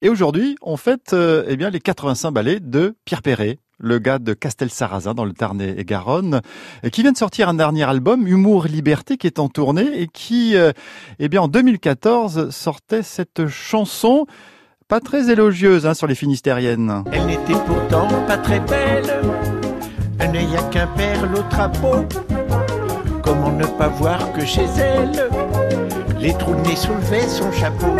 Et aujourd'hui, on fête euh, eh bien les 85 ballets de Pierre Perret, le gars de Castel-Sarrazin dans le Tarn et Garonne, qui vient de sortir un dernier album, Humour Liberté, qui est en tournée et qui, euh, eh bien en 2014, sortait cette chanson pas très élogieuse hein, sur les Finistériennes. Elle n'était pourtant pas très belle, un œil qu'un père, l'autre à. Comment ne pas voir que chez elle, les trous de nez soulevaient son chapeau?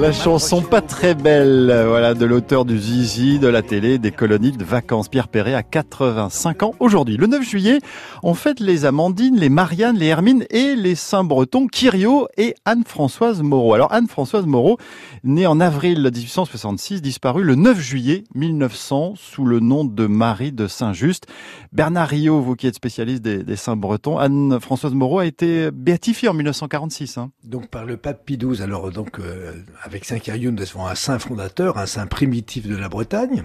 La chanson pas très belle, voilà, de l'auteur du Zizi, de la télé, des colonies de vacances. Pierre Perret à 85 ans aujourd'hui. Le 9 juillet, on fête les Amandines, les Marianne, les Hermine et les Saint-Bretons, Kyrio et Anne-Françoise Moreau. Alors Anne-Françoise Moreau, née en avril 1866, disparue le 9 juillet 1900 sous le nom de Marie de Saint-Just. Bernard Rio, vous qui êtes spécialiste des, Saint-Bretons, Anne-Françoise Moreau a été béatifiée en 1946. Hein. Donc par le pape Pie. Alors donc euh, avec Saint Quirion, nous avons un saint fondateur, un saint primitif de la Bretagne.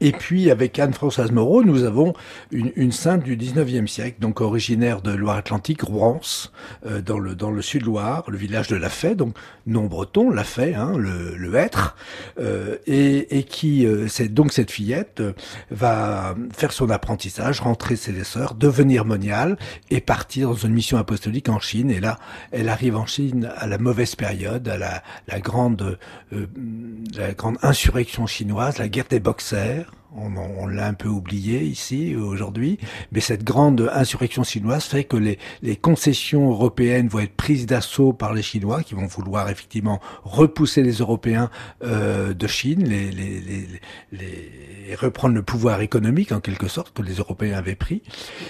Et puis avec Anne-Françoise Moreau, nous avons une, une, sainte du 19e siècle, donc originaire de Loire-Atlantique, Rouen, euh, dans le dans le sud-Loire, le village de La Fay, donc non breton, La Fay, hein, le, le être, euh, et, et, qui euh, c'est donc cette fillette euh, va faire son apprentissage, rentrer ses sœurs, devenir moniale et partir dans une mission apostolique en Chine. Et là, elle arrive en Chine à la mauvaise période, à la, la grande euh, la grande insurrection chinoise, la guerre des boxers on, l'a un peu oublié ici aujourd'hui, mais cette grande insurrection chinoise fait que les, concessions européennes vont être prises d'assaut par les Chinois, qui vont vouloir effectivement repousser les Européens euh, de Chine, les, les, reprendre le pouvoir économique en quelque sorte que les Européens avaient pris.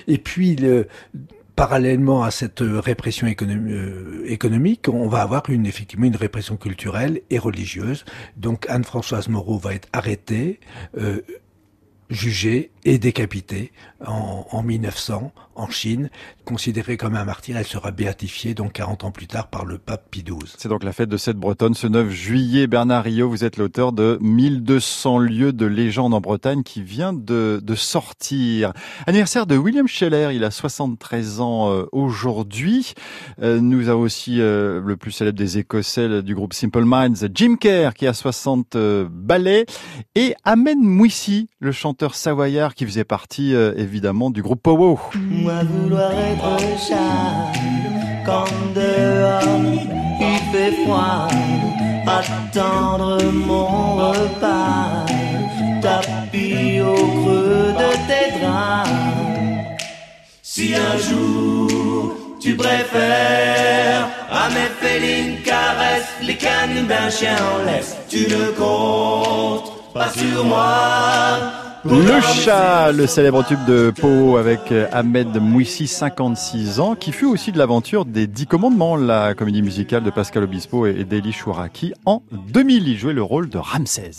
Et puis le, parallèlement à cette répression euh, économique, on va avoir une, effectivement une répression culturelle et religieuse. Donc Anne-Françoise Moreau va être arrêtée, euh, jugée et décapitée en, en, 1900 en Chine, considérée comme un martyr. Elle sera béatifiée donc 40 ans plus tard par le pape Pie XII. C'est donc la fête de cette Bretonne ce 9 juillet. Bernard Rio, vous êtes l'auteur de 1200 lieux de légende en Bretagne qui vient de, de sortir. Anniversaire de William Scheller, il a 73 ans euh, aujourd'hui. Euh, nous avons aussi euh, le plus célèbre des Écossais du groupe Simple Minds, Jim Kerr qui a 60 ballets et Ahmed Mouissi, le chanteur savoyard qui faisait partie évidemment du groupe Powo. Moi vouloir être chat quand dehors il fait froid, attendre mon repas, tapis au creux de tes draps. Si un jour tu préfères à mes félines caresses les canines d'un chien en laisse, tu ne comptes pas sur moi le chat, le célèbre tube de Pau avec euh, Ahmed Mouissi, 56 ans, qui fut aussi de l'aventure des Dix Commandements, la comédie musicale de Pascal Obispo et d'Eli Chouraki. En 2000, il jouait le rôle de Ramsès.